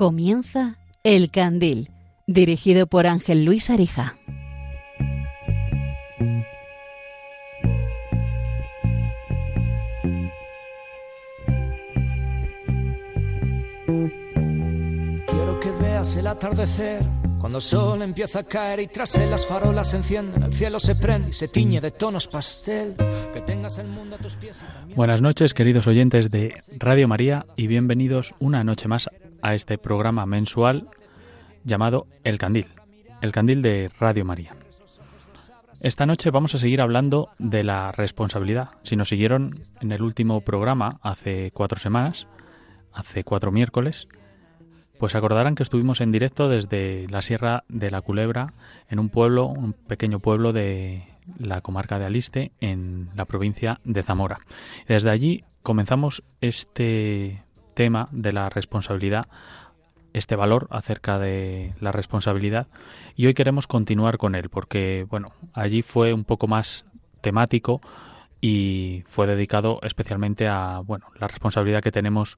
Comienza El Candil, dirigido por Ángel Luis Arija. Quiero que veas el atardecer cuando el sol empieza a caer y tras él las farolas se encienden, el cielo se prende y se tiñe de tonos pastel. Que tengas el mundo a tus pies. Y también... Buenas noches, queridos oyentes de Radio María, y bienvenidos una noche más a este programa mensual llamado El Candil, el Candil de Radio María. Esta noche vamos a seguir hablando de la responsabilidad. Si nos siguieron en el último programa hace cuatro semanas, hace cuatro miércoles, pues acordarán que estuvimos en directo desde la Sierra de la Culebra, en un pueblo, un pequeño pueblo de la comarca de Aliste, en la provincia de Zamora. Desde allí comenzamos este tema de la responsabilidad, este valor acerca de la responsabilidad, y hoy queremos continuar con él, porque bueno, allí fue un poco más temático y fue dedicado especialmente a bueno, la responsabilidad que tenemos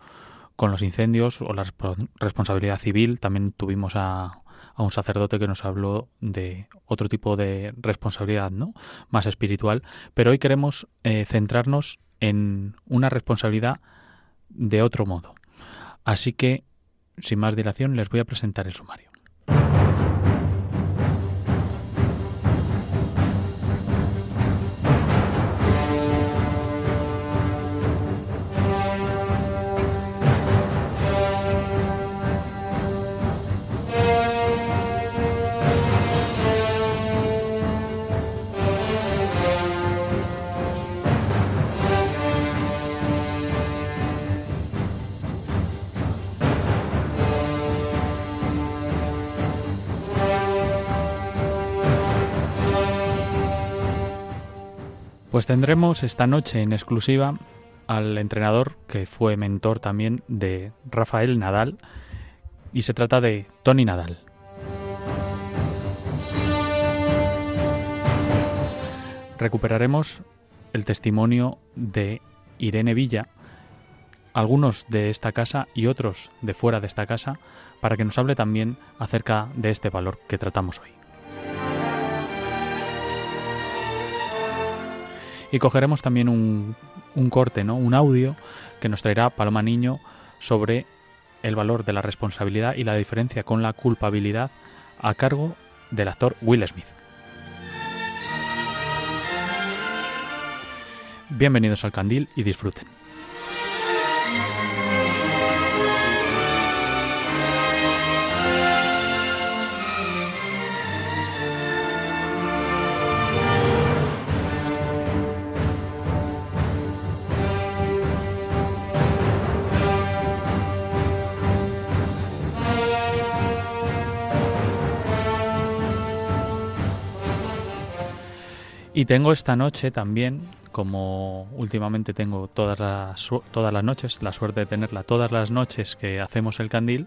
con los incendios o la responsabilidad civil. También tuvimos a, un sacerdote que nos habló de otro tipo de responsabilidad, ¿no? Más espiritual. Pero hoy queremos eh, centrarnos en una responsabilidad de otro modo. Así que, sin más dilación, les voy a presentar el sumario. Pues tendremos esta noche en exclusiva al entrenador que fue mentor también de Rafael Nadal y se trata de Tony Nadal. Recuperaremos el testimonio de Irene Villa, algunos de esta casa y otros de fuera de esta casa, para que nos hable también acerca de este valor que tratamos hoy. Y cogeremos también un, un, corte, ¿no? un audio que nos traerá Paloma Niño sobre el valor de la responsabilidad y la diferencia con la culpabilidad a cargo del actor Will Smith. Bienvenidos al Candil y disfruten. Y tengo esta noche también, como últimamente tengo todas las, todas las noches, la suerte de tenerla todas las noches que hacemos el candil,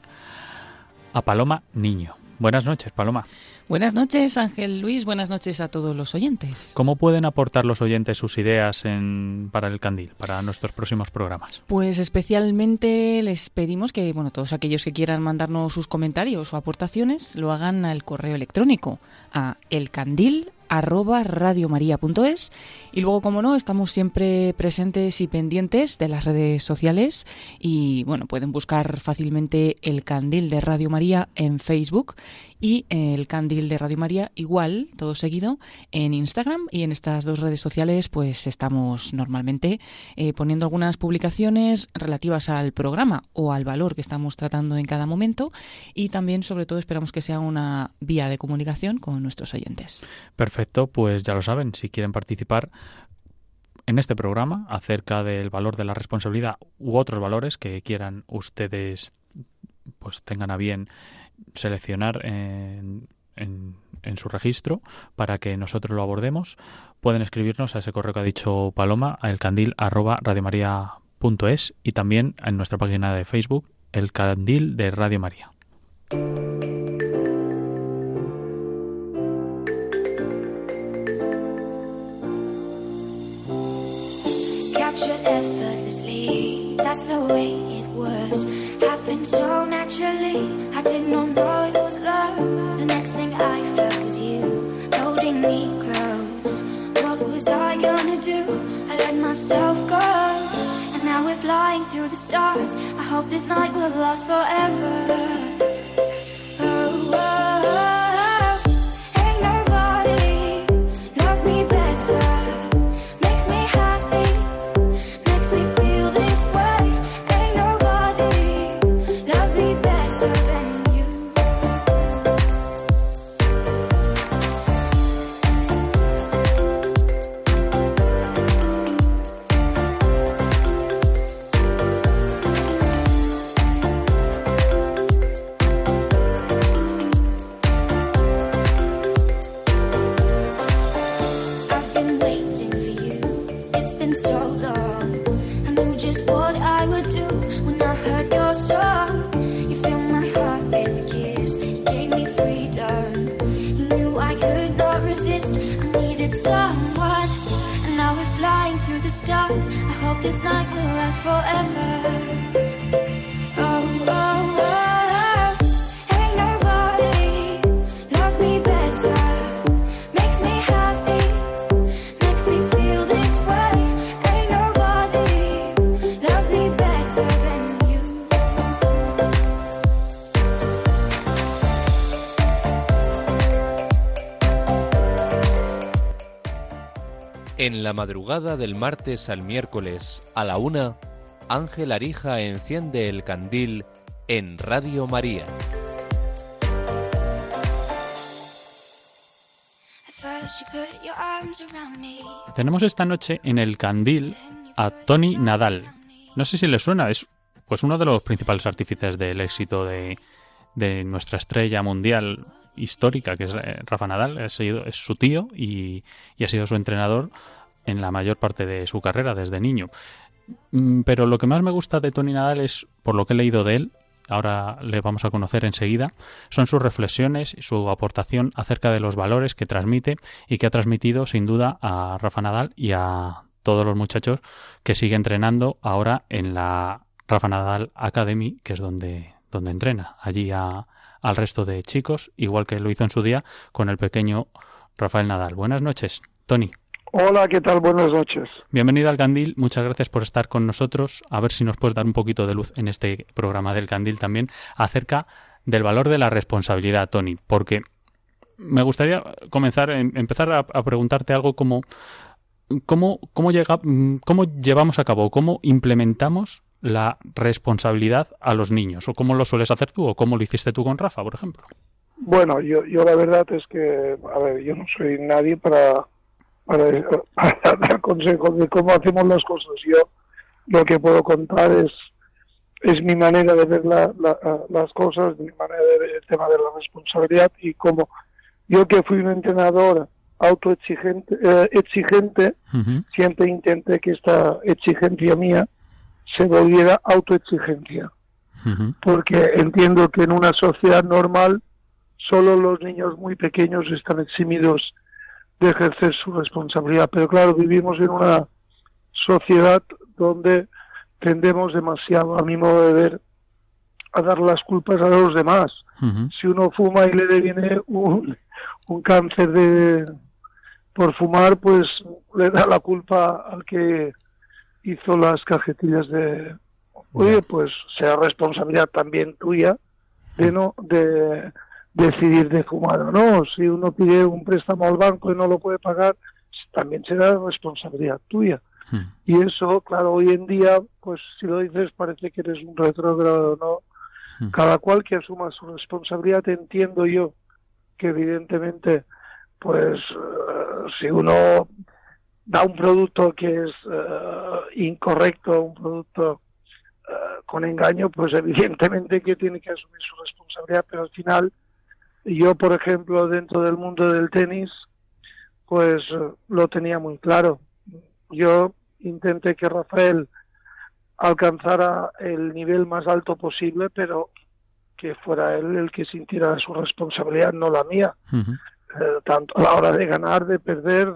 a Paloma Niño. Buenas noches, Paloma. Buenas noches, Ángel Luis. Buenas noches a todos los oyentes. ¿Cómo pueden aportar los oyentes sus ideas en, para el Candil, para nuestros próximos programas? Pues especialmente les pedimos que, bueno, todos aquellos que quieran mandarnos sus comentarios o aportaciones lo hagan al correo electrónico a elcandil arroba radiomaria.es y luego como no estamos siempre presentes y pendientes de las redes sociales y bueno pueden buscar fácilmente el candil de Radio María en Facebook y el candil de Radio María igual todo seguido en Instagram y en estas dos redes sociales pues estamos normalmente eh, poniendo algunas publicaciones relativas al programa o al valor que estamos tratando en cada momento y también sobre todo esperamos que sea una vía de comunicación con nuestros oyentes. Perfecto, pues ya lo saben, si quieren participar en este programa acerca del valor de la responsabilidad u otros valores que quieran ustedes pues tengan a bien seleccionar en, en, su registro para que nosotros lo abordemos, pueden escribirnos a ese correo que ha dicho Paloma, a elcandil@radiomaria.es y también en nuestra página de Facebook, El Candil de Radio María. Through the stars. I hope this night will last forever. La madrugada del martes al miércoles a la una, Ángel Arija enciende el candil en Radio María. Tenemos esta noche en el candil a Tony Nadal. No sé si le suena, es pues uno de los principales artífices del éxito de, nuestra estrella mundial histórica, que es eh, Rafa Nadal, es, es su tío y, y, ha sido su entrenador en la mayor parte de su carrera desde niño. Mm, pero lo que más me gusta de Tony Nadal es, por lo que he leído de él, ahora le vamos a conocer enseguida, son sus reflexiones y su aportación acerca de los valores que transmite y que ha transmitido sin duda a Rafa Nadal y a todos los muchachos que sigue entrenando ahora en la Rafa Nadal Academy, que es donde, donde entrena, allí al resto de chicos, igual que lo hizo en su día con el pequeño Rafael Nadal. Buenas noches, Tony. Hola, ¿qué tal? Buenas noches. Bienvenido al Candil, muchas gracias por estar con nosotros. A ver si nos puedes dar un poquito de luz en este programa del Candil también acerca del valor de la responsabilidad, Tony, porque me gustaría comenzar, em, empezar a, preguntarte algo como cómo, cómo, llega, cómo llevamos a cabo, cómo implementamos la responsabilidad a los niños, o cómo lo sueles hacer tú, o cómo lo hiciste tú con Rafa, por ejemplo. Bueno, yo, yo la verdad es que, a ver, yo no soy nadie para para, dar consejos de cómo hacemos las cosas. Yo lo que puedo contar es es mi manera de ver las cosas, mi manera de ver el tema de la responsabilidad y como yo que fui un entrenador autoexigente eh, exigente, siempre intenté que esta exigencia mía se volviera autoexigencia. Porque entiendo que en una sociedad normal solo los niños muy pequeños están eximidos de ejercer su responsabilidad. Pero claro, vivimos en una sociedad donde tendemos demasiado, a mi modo de ver, a dar las culpas a los demás. Si uno fuma y le deviene un, un cáncer de por fumar, pues le da la culpa al que hizo las cajetillas de oye, pues sea responsabilidad también tuya de no de decidir de fumar o no. Si uno pide un préstamo al banco y no lo puede pagar, también será responsabilidad tuya. Hmm. Y eso, claro, hoy en día, pues si lo dices parece que eres un retrógrado, ¿no? Hmm. Cada cual que asuma su responsabilidad, entiendo yo que evidentemente, pues eh, si uno da un producto que es uh, incorrecto, un producto uh, con engaño, pues evidentemente que tiene que asumir su responsabilidad, pero al final yo, por ejemplo, dentro del mundo del tenis, pues lo tenía muy claro. Yo intenté que Rafael alcanzara el nivel más alto posible, pero que fuera él el que sintiera su responsabilidad, no la mía. Eh, tanto a la hora de ganar, de perder,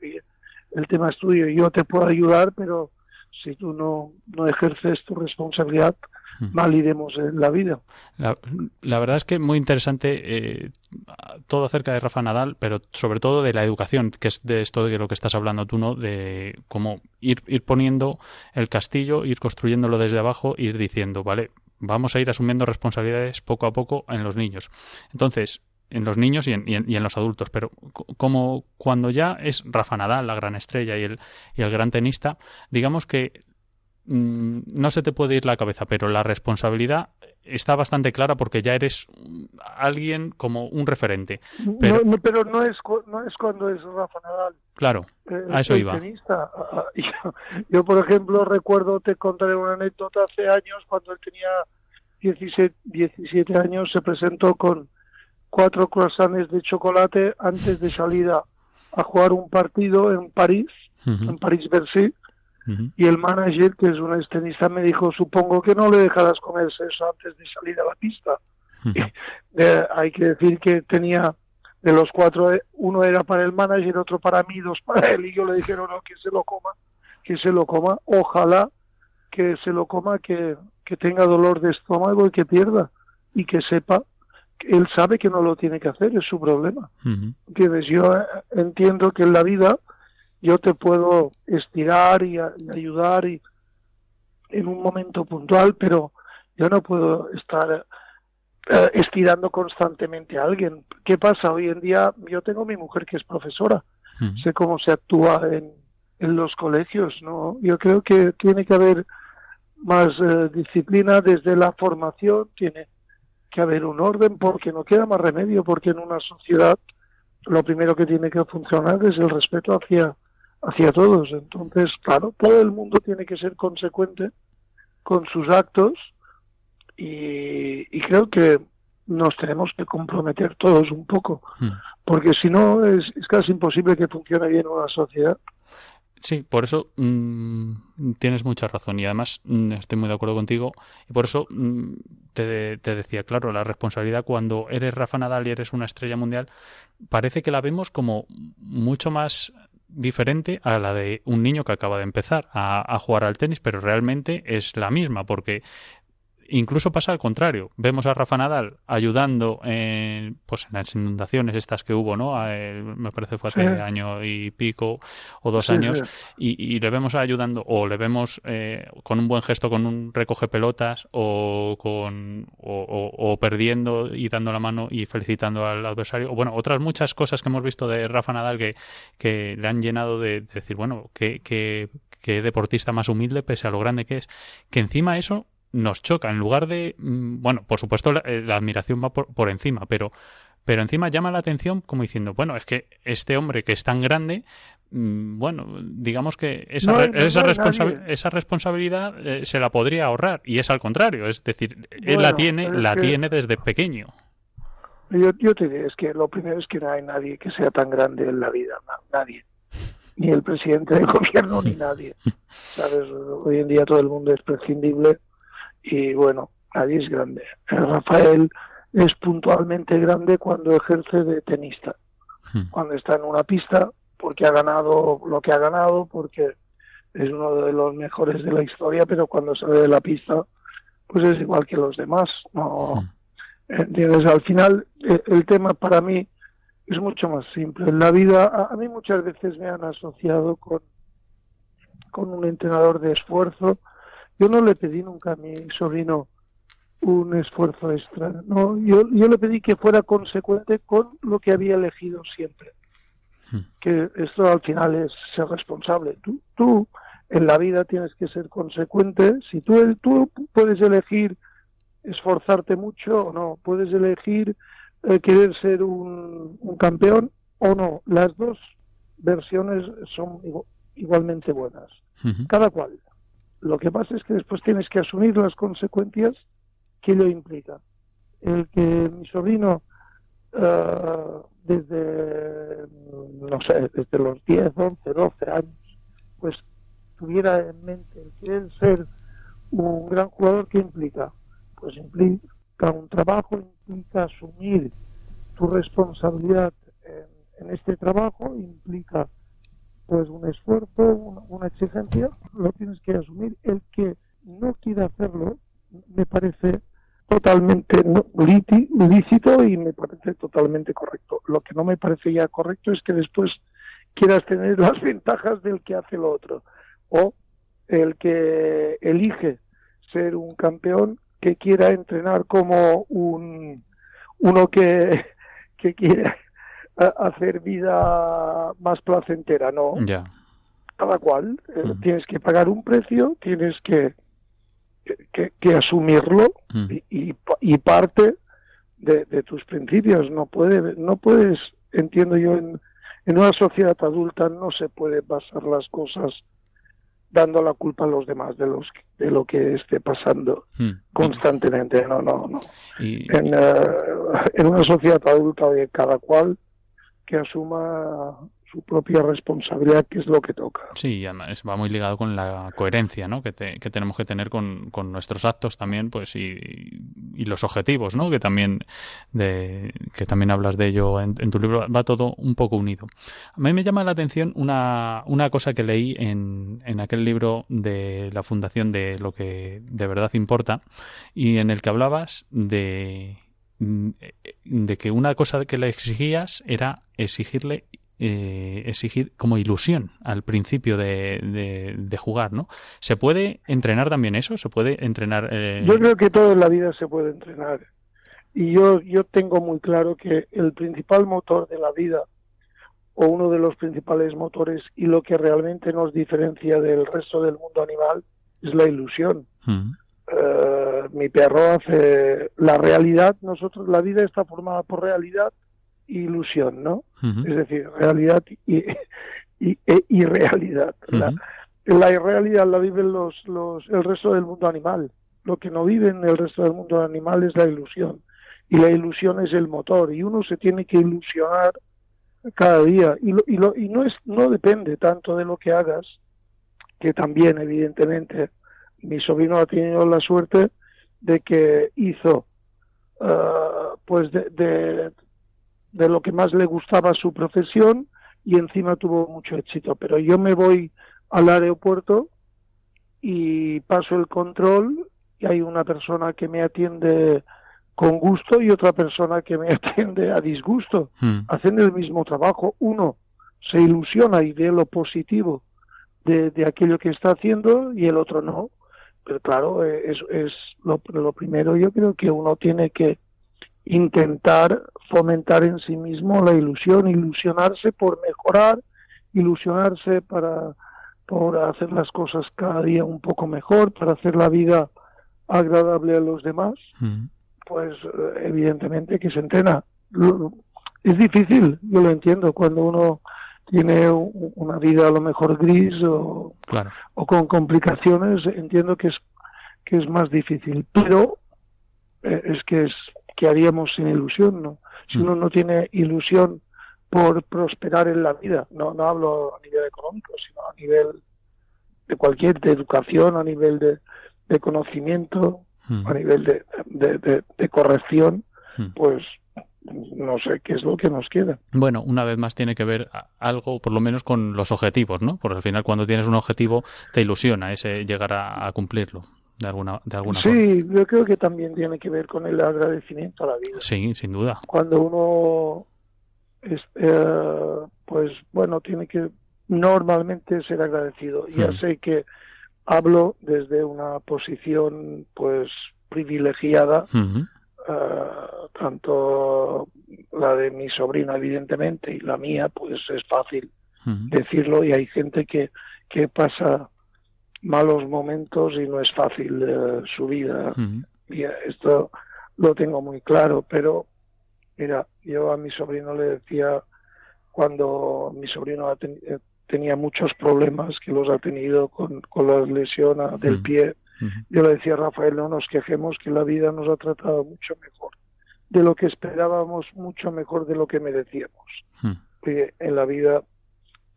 el tema es tuyo. Yo te puedo ayudar, pero si tú no, no ejerces tu responsabilidad, mal iremos en la vida. La, la verdad es que muy interesante eh, todo acerca de Rafa Nadal, pero sobre todo de la educación, que es de esto de lo que estás hablando tú, ¿no? De cómo ir, ir poniendo el castillo, ir construyéndolo desde abajo, ir diciendo, vale, vamos a ir asumiendo responsabilidades poco a poco en los niños. Entonces, en los niños y en, y en, y en los adultos, pero como cuando ya es Rafa Nadal, la gran estrella y el, y el gran tenista, digamos que mm, no se te puede ir la cabeza, pero la responsabilidad está bastante clara porque ya eres alguien como un referente. Pero- no, no, pero no es no es cuando es Rafa Nadal. Claro, eh, A eso iba. tenista. Yo, yo, por ejemplo, recuerdo, te contaré una anécdota hace años, cuando él tenía 17, 17 años, se presentó con cuatro croissants de chocolate antes de salir a, jugar un partido en París, en París-Bercy, y el manager, que es un extenista, me dijo, supongo que no le dejarás comerse eso antes de salir a la pista. Eh, hay que decir que tenía de los cuatro, eh, uno era para el manager, otro para mí, dos para él, y yo le dije, no, no, que se lo coma, que se lo coma, ojalá que se lo coma, que, que tenga dolor de estómago y que pierda, y que sepa, él sabe que no lo tiene que hacer, es su problema. ¿Entiendes? Yo eh, entiendo que en la vida yo te puedo estirar y, a- y ayudar y en un momento puntual, pero yo no puedo estar eh, estirando constantemente a alguien. ¿Qué pasa? Hoy en día yo tengo mi mujer que es profesora, sé cómo se actúa en, en los colegios, ¿no? Yo creo que tiene que haber más eh, disciplina desde la formación, tiene que haber un orden porque no queda más remedio, porque en una sociedad lo primero que tiene que funcionar es el respeto hacia, hacia todos. Entonces, claro, todo el mundo tiene que ser consecuente con sus actos y, y creo que nos tenemos que comprometer todos un poco, Ujú. porque si no es, es casi imposible que funcione bien una sociedad. Sí, por eso mm, tienes mucha razón y además mm, estoy muy de acuerdo contigo y por eso mm, te, te decía, claro, la responsabilidad cuando eres Rafa Nadal y eres una estrella mundial, parece que la vemos como mucho más diferente a la de un niño que acaba de empezar a, a jugar al tenis, pero realmente es la misma porque incluso pasa al contrario. Vemos a Rafa Nadal ayudando en, pues, en las inundaciones estas que hubo, ¿no? A él, me parece fue hace Sí. año y pico o dos Sí, años sí. y, y le vemos ayudando o le vemos eh, con un buen gesto con un recoge pelotas o con o, o- o perdiendo y dando la mano y felicitando al adversario o bueno otras muchas cosas que hemos visto de Rafa Nadal que, que le han llenado de, de decir bueno que, que, que deportista más humilde pese a lo grande que es que encima eso nos choca en lugar de mm, bueno por supuesto la, eh, la admiración va por, por encima pero pero encima llama la atención como diciendo, bueno, es que este hombre que es tan grande, mm, bueno, digamos que esa, No re- no esa, esa responsabilidad eh, se la podría ahorrar y es al contrario, es decir, él la tiene, la que- tiene desde pequeño. Yo, yo te diré, es que lo primero es que no hay nadie que sea tan grande en la vida, na- nadie. Ni el presidente del gobierno, ni nadie. ¿Sabes? Hoy en día todo el mundo es prescindible y bueno, nadie es grande. Rafael es puntualmente grande cuando ejerce de tenista, Hmm. cuando está en una pista, porque ha ganado lo que ha ganado, porque es uno de los mejores de la historia, pero cuando sale de la pista, pues es igual que los demás. No, Hmm. ¿Entiendes? Al final, eh, el tema para mí es mucho más simple. En la vida, a, a mí muchas veces me han asociado con, con un entrenador de esfuerzo. Yo no le pedí nunca a mi sobrino un esfuerzo extra. No, yo, yo le pedí que fuera consecuente con lo que había elegido siempre. Hmm. Que esto al final es ser responsable. Tú, tú en la vida tienes que ser consecuente. Si tú, tú puedes elegir esforzarte mucho o no, puedes elegir eh, querer ser un, un campeón o no. Las dos versiones son igu- igualmente buenas, Ujú. cada cual. Lo que pasa es que después tienes que asumir las consecuencias que ello implica. El que mi sobrino eh, desde, no sé, desde los 10, 11, 12 años, pues tuviera en mente el querer ser un gran jugador, ¿qué implica? Pues implica un trabajo, implica asumir tu responsabilidad en este trabajo, implica pues un esfuerzo, una, exigencia, lo tienes que asumir. El que no quiera hacerlo, me parece totalmente no- liti- lícito y me parece totalmente correcto. Lo que no me parece ya correcto es que después quieras tener las ventajas del que hace lo otro o el que elige ser un campeón que quiera entrenar como un uno que, que quiere a- hacer vida más placentera, no Ya. cada cual. eh, Ujú. Tienes que pagar un precio, tienes que, que, que asumirlo Mm. y, y, pa- y parte de, de tus principios. No, puede, no puedes, entiendo yo, en, en una sociedad adulta no se puede basar las cosas dando la culpa a los demás de, los, de lo que esté pasando Mm. constantemente. No, no, no. Y, En, eh, en una sociedad adulta de cada cual que asuma su propia responsabilidad, que es lo que toca. Sí, además va muy ligado con la coherencia, ¿no? Que, te- que tenemos que tener con, con nuestros actos también, pues y, y los objetivos, ¿no? Que también de que también hablas de ello en, en tu libro va todo un poco unido. A mí me llama la atención una, una cosa que leí en, en aquel libro de la fundación de lo que de verdad importa y en el que hablabas de de que una cosa que le exigías era exigirle eh, exigir como ilusión al principio de, de, de jugar, ¿no? ¿Se puede entrenar también eso? ¿Se puede entrenar? eh, Yo creo que todo en la vida se puede entrenar. Y yo, yo tengo muy claro que el principal motor de la vida, o uno de los principales motores, y lo que realmente nos diferencia del resto del mundo animal, es la ilusión. Mm, Eh, mi perro hace la realidad, nosotros, la vida está formada por realidad e ilusión, ¿no? Es decir, realidad y, y, e irrealidad. La, irrealidad la viven los, los, el resto del mundo animal. Lo que no vive en el resto del mundo animal es la ilusión. Y la ilusión es el motor. Y uno se tiene que ilusionar cada día. Y, lo, y, lo, y no, es, no depende tanto de lo que hagas, que también, evidentemente, mi sobrino ha tenido la suerte de que hizo, ah, pues, de, de, de lo que más le gustaba su profesión y encima tuvo mucho éxito. Pero yo me voy al aeropuerto y paso el control y hay una persona que me atiende con gusto y otra persona que me atiende a disgusto. mm, Hacen el mismo trabajo. Uno se ilusiona y ve lo positivo de, de aquello que está haciendo y el otro no. Pero claro, eh, es, es lo, lo primero yo creo que uno tiene que intentar fomentar en sí mismo la ilusión, ilusionarse por mejorar, ilusionarse para por hacer las cosas cada día un poco mejor, para hacer la vida agradable a los demás, mm. pues eh, evidentemente que se entrena. Es difícil, yo lo entiendo, cuando uno tiene una vida a lo mejor gris o, Claro. o con complicaciones, entiendo que es que es más difícil, pero eh, es que es que haríamos sin ilusión, ¿no? Si Mm. uno no tiene ilusión por prosperar en la vida, no no hablo a nivel económico, sino a nivel de cualquier de educación, a nivel de, de conocimiento, Mm, a nivel de, de, de- de corrección, mm. pues no sé qué es lo que nos queda. Bueno, una vez más tiene que ver algo, por lo menos, con los objetivos, ¿no? Porque al final, cuando tienes un objetivo, te ilusiona ese llegar a, a cumplirlo, de alguna, de alguna forma. Sí, yo creo que también tiene que ver con el agradecimiento a la vida. Sí, sin duda. cuando uno es, eh, pues bueno tiene que normalmente ser agradecido ya Mm. sé que hablo desde una posición pues privilegiada Ujú, eh, tanto la de mi sobrino evidentemente y la mía pues es fácil decirlo y hay gente que que pasa malos momentos y no es fácil eh, su vida. Y esto lo tengo muy claro, pero mira, yo a mi sobrino le decía cuando mi sobrino ha ten- eh, tenía muchos problemas que los ha tenido con, con la lesión del Mm. Yo le decía Rafael, no nos quejemos que la vida nos ha tratado mucho mejor de lo que esperábamos, mucho mejor de lo que merecíamos. Mm. Oye, en la vida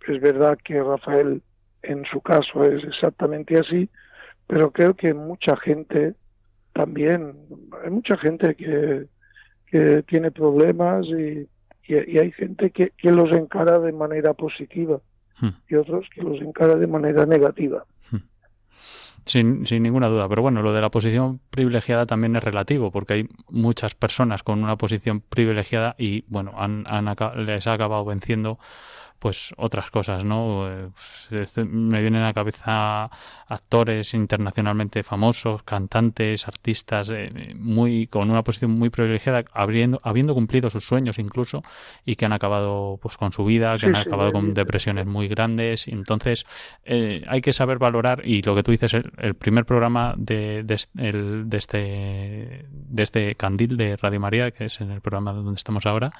es verdad que Rafael en su caso es exactamente así, pero creo que mucha gente también, hay mucha gente que, que tiene problemas y, y- y hay gente que, que los encara de manera positiva y otros que los encara de manera negativa. Sin, sin ninguna duda. Pero bueno, lo de la posición privilegiada también es relativo, porque hay muchas personas con una posición privilegiada y, bueno, han, han les ha acabado venciendo pues otras cosas, ¿no? Eh, me vienen a la cabeza actores internacionalmente famosos, cantantes, artistas, eh, muy con una posición muy privilegiada, habiendo, habiendo cumplido sus sueños incluso y que han acabado pues con su vida, que han acabado con depresiones muy grandes. Y entonces eh, hay que saber valorar y lo que tú dices, el, primer programa de, de, de, este de este candil de Radio María, que es en el programa donde estamos ahora,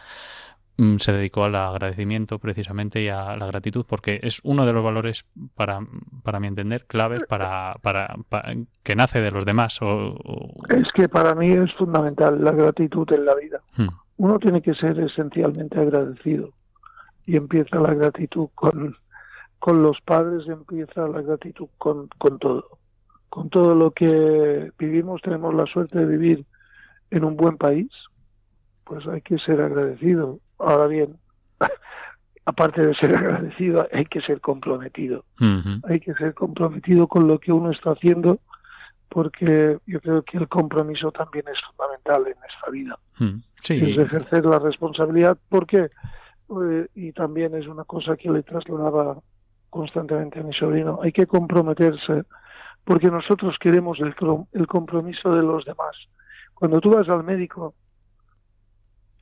se dedicó al agradecimiento precisamente y a la gratitud porque es uno de los valores para, para mi entender claves para, para, que nace de los demás o, es que para mí es fundamental la gratitud en la vida. Hmm. uno tiene que ser esencialmente agradecido y empieza la gratitud con con los padres empieza la gratitud con, con todo. Con todo lo que vivimos tenemos la suerte de vivir en un buen país pues hay que ser agradecido Ahora bien, aparte de ser agradecido, hay que ser comprometido. Hay que ser comprometido con lo que uno está haciendo, porque yo creo que el compromiso también es fundamental en esta vida. Es ejercer la responsabilidad, porque, eh, y también es una cosa que le trasladaba constantemente a mi sobrino, hay que comprometerse, porque nosotros queremos el, el compromiso de los demás. Cuando tú vas al médico,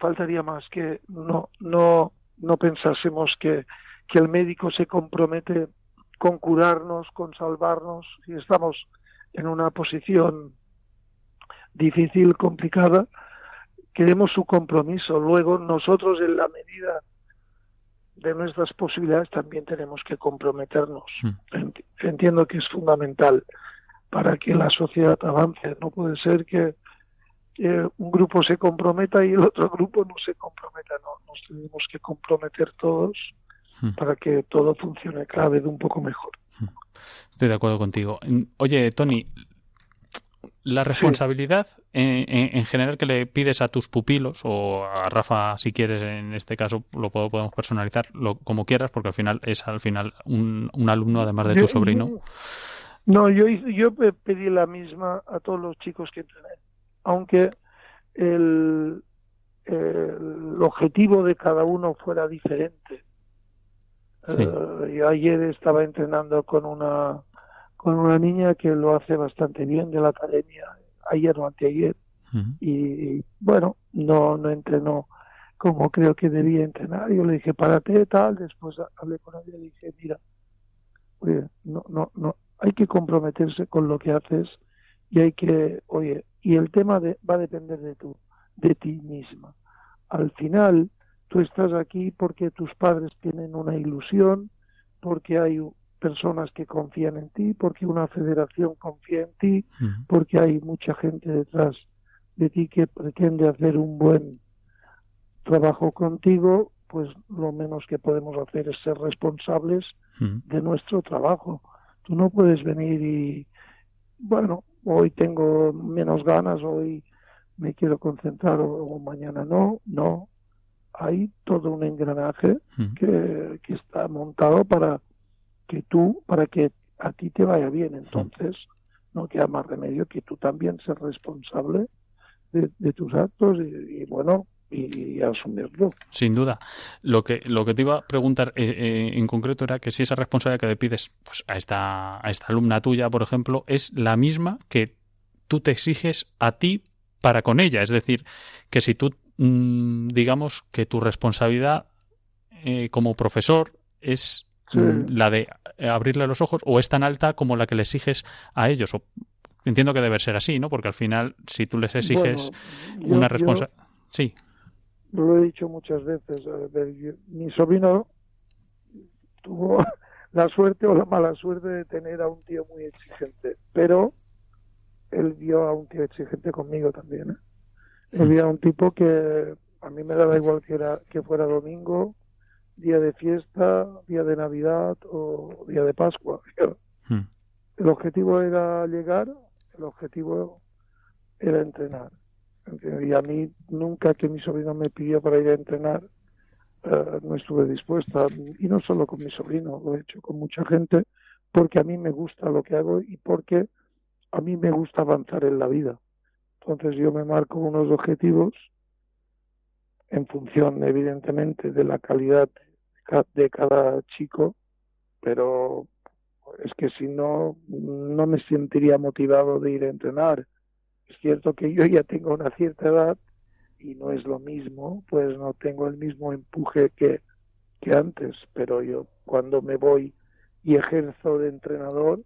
faltaría más que no, no, no pensásemos que, que el médico se compromete con curarnos, con salvarnos, si estamos en una posición difícil, complicada, queremos su compromiso. Luego nosotros en la medida de nuestras posibilidades también tenemos que comprometernos. Hmm. Entiendo que es fundamental para que la sociedad avance. No puede ser que que un grupo se comprometa y el otro grupo no se comprometa. No, nos tenemos que comprometer todos hmm. para que todo funcione cada vez un poco mejor. Hmm. Estoy de acuerdo contigo. Oye, Tony, la responsabilidad en, general que le pides a tus pupilos o a Rafa si quieres en este caso lo podemos personalizar lo, como quieras porque al final es al final un, un alumno además de tu sobrino no yo yo pedí la misma a todos los chicos que entrené aunque el, objetivo de cada uno fuera diferente. Eh, yo ayer estaba entrenando con una con una niña que lo hace bastante bien de la academia, ayer o anteayer, y bueno, no, no entrenó como creo que debía entrenar. Yo le dije, párate, tal, después hablé con ella y le dije, mira, oye, no, no, no, hay que comprometerse con lo que haces y hay que, oye, y el tema de, va a depender de tú, de ti misma. Al final, tú estás aquí porque tus padres tienen una ilusión, porque hay personas que confían en ti, porque una federación confía en ti, porque hay mucha gente detrás de ti que pretende hacer un buen trabajo contigo, pues lo menos que podemos hacer es ser responsables de nuestro trabajo. Tú no puedes venir y, bueno, hoy tengo menos ganas, hoy me quiero concentrar o, mañana no, no. Hay todo un engranaje que, que, está montado para que tú, para que a ti te vaya bien. Entonces, no queda más remedio que tú también seas responsable de, tus actos y, bueno, y, asumirlo. Sin duda. Lo que, lo que te iba a preguntar eh, eh, en concreto era que si esa responsabilidad que le pides pues, a, esta, a esta alumna tuya, por ejemplo, es la misma que tú te exiges a ti para con ella. Es decir, que si tú, mm, digamos, que tu responsabilidad eh, como profesor es mm, la de abrirle los ojos o es tan alta como la que le exiges a ellos. O, entiendo que debe ser así, ¿no? Porque al final, si tú les exiges una responsabilidad... Sí lo he dicho muchas veces, mi sobrino tuvo la suerte o la mala suerte de tener a un tío muy exigente, pero él vio a un tío exigente conmigo también. ¿eh? Él vio a un tipo que a mí me daba igual que, era, que fuera domingo, día de fiesta, día de Navidad o día de Pascua. Hmm. El objetivo era llegar, el objetivo era entrenar. Y a mí nunca que mi sobrino me pidió para ir a entrenar, eh, no estuve dispuesta. Y no solo con mi sobrino, lo he hecho con mucha gente, porque a mí me gusta lo que hago y porque a mí me gusta avanzar en la vida. Entonces yo me marco unos objetivos en función, evidentemente, de la calidad de cada chico, pero es que si no, no me sentiría motivado de ir a entrenar. Es cierto que yo ya tengo una cierta edad y no es lo mismo, pues no tengo el mismo empuje que, que antes, pero yo cuando me voy y ejerzo de entrenador,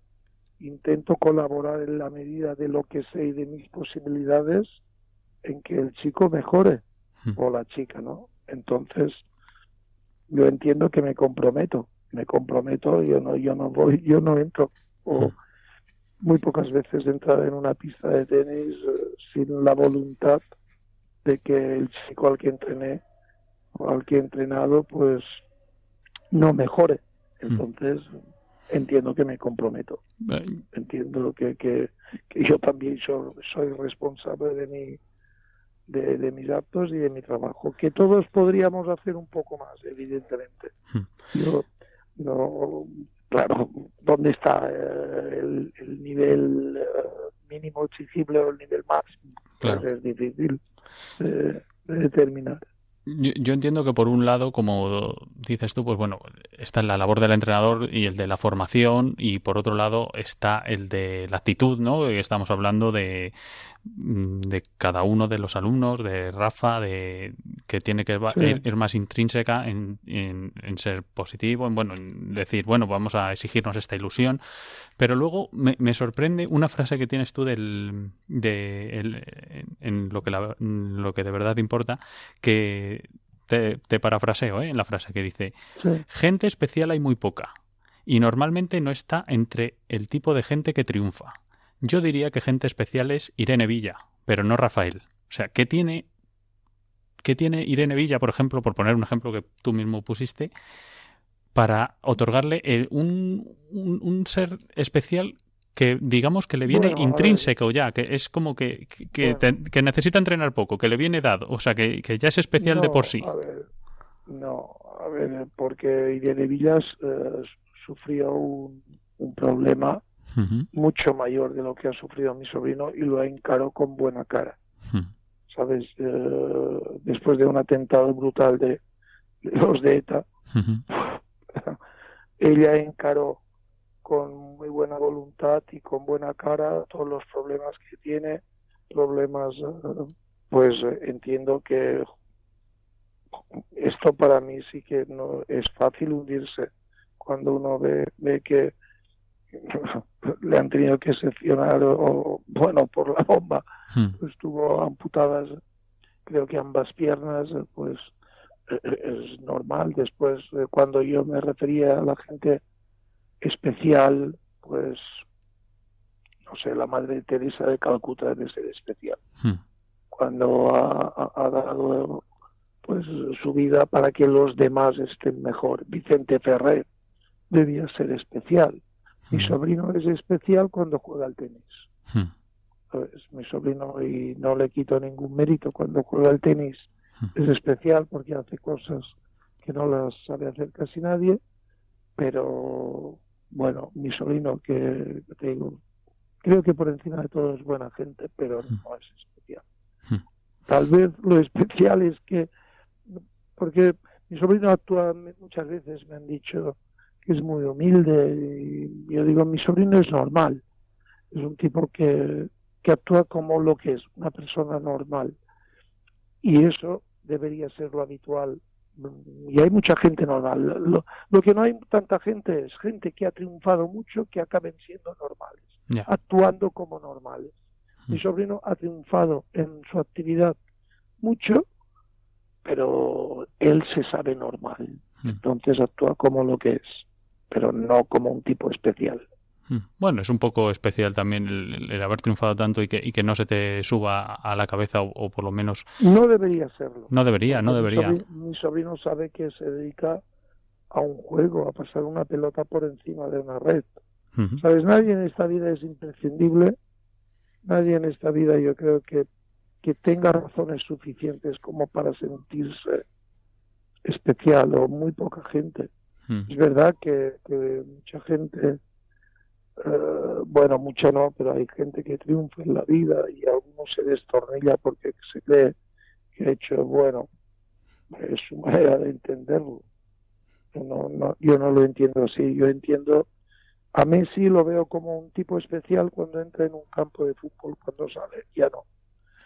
intento colaborar en la medida de lo que sé y de mis posibilidades en que el chico mejore o la chica, ¿no? Entonces, yo entiendo que me comprometo, me comprometo, yo no, yo no voy, yo no entro, o muy pocas veces entrar en una pista de tenis eh, sin la voluntad de que el chico al que entrené o al que he entrenado, pues no mejore. Entonces, entiendo que me comprometo. Entiendo que, que, que yo también soy, soy responsable de mi de, de, mis actos y de mi trabajo, que todos podríamos hacer un poco más, evidentemente. Yo, no, claro, ¿dónde está eh, el, el, nivel eh, mínimo exigible o el nivel máximo? Claro. Pues es difícil eh, de determinar. Yo, yo, entiendo que por un lado, como dices tú, pues bueno, está la labor del entrenador y el de la formación y por otro lado está el de la actitud, ¿no? Estamos hablando de, de cada uno de los alumnos, de Rafa, de que tiene que sí. ir, ir, más intrínseca en, en, en, ser positivo, en bueno, en decir, bueno, vamos a exigirnos esta ilusión. Pero luego me, me sorprende una frase que tienes tú del, de el, en, lo que la, lo que de verdad importa, que te, te parafraseo ¿eh? en la frase que dice, sí. gente especial hay muy poca y normalmente no está entre el tipo de gente que triunfa. Yo diría que gente especial es Irene Villa, pero no Rafael. O sea, ¿qué tiene, qué tiene Irene Villa, por ejemplo, por poner un ejemplo que tú mismo pusiste, para otorgarle el, un, un, un, ser especial que digamos que le viene bueno, intrínseco ya, que es como que, que, bueno. te, que, necesita entrenar poco, que le viene dado, o sea, que, que ya es especial no, de por sí. A ver, no, a ver, porque Irene Villas eh, sufrió un, un problema uh -huh. mucho mayor de lo que ha sufrido mi sobrino y lo encaró con buena cara. Uh -huh. ¿Sabes? Eh, después de un atentado brutal de, de los de ETA, uh -huh. ella encaró con muy buena voluntad y con buena cara todos los problemas que tiene, problemas, eh, pues entiendo que esto para mí sí que no es fácil hundirse cuando uno ve, ve que le han tenido que seccionar o bueno por la bomba. Hmm. pues tuvo amputadas creo que ambas piernas pues es normal. Después cuando yo me refería a la gente especial pues no sé la madre Teresa de Calcuta debe ser especial. Hmm. cuando ha, ha, dado pues su vida para que los demás estén mejor. Vicente Ferrer debía ser especial mi sobrino es especial cuando juega al tenis. Mi sobrino y no le quito ningún mérito cuando juega al tenis. Es especial porque hace cosas que no las sabe hacer casi nadie, pero bueno, mi sobrino que te digo, creo que por encima de todo es buena gente, pero no es especial. Tal vez lo especial es que, porque mi sobrino actúa muchas veces, me han dicho, es muy humilde y yo digo, mi sobrino es normal, es un tipo que, que actúa como lo que es, una persona normal. Y eso debería ser lo habitual. Y hay mucha gente normal. Lo, lo que no hay tanta gente es gente que ha triunfado mucho que acaben siendo normales, yeah. actuando como normales. Mm. Mi sobrino ha triunfado en su actividad mucho, pero él se sabe normal. Mm. Entonces actúa como lo que es pero no como un tipo especial. Hmm. Bueno, es un poco especial también el, el haber triunfado tanto y que, y que, no se te suba a la cabeza o, o, por lo menos... No debería serlo. No debería, no debería. Mi sobrino, mi sobrino, sabe que se dedica a un juego, a pasar una pelota por encima de una red. Uh -huh. ¿Sabes? Nadie en esta vida es imprescindible. Nadie en esta vida yo creo que, que tenga razones suficientes como para sentirse especial o muy poca gente. Mm. Es verdad que, que, mucha gente eh, bueno, mucho no, pero hay gente que triunfa en la vida y algunos se destornilla porque se cree que ha hecho bueno. Es su manera de entenderlo. Yo no, no, yo no lo entiendo así. Yo entiendo, a Messi lo veo como un tipo especial cuando entra en un campo de fútbol, cuando sale, ya no.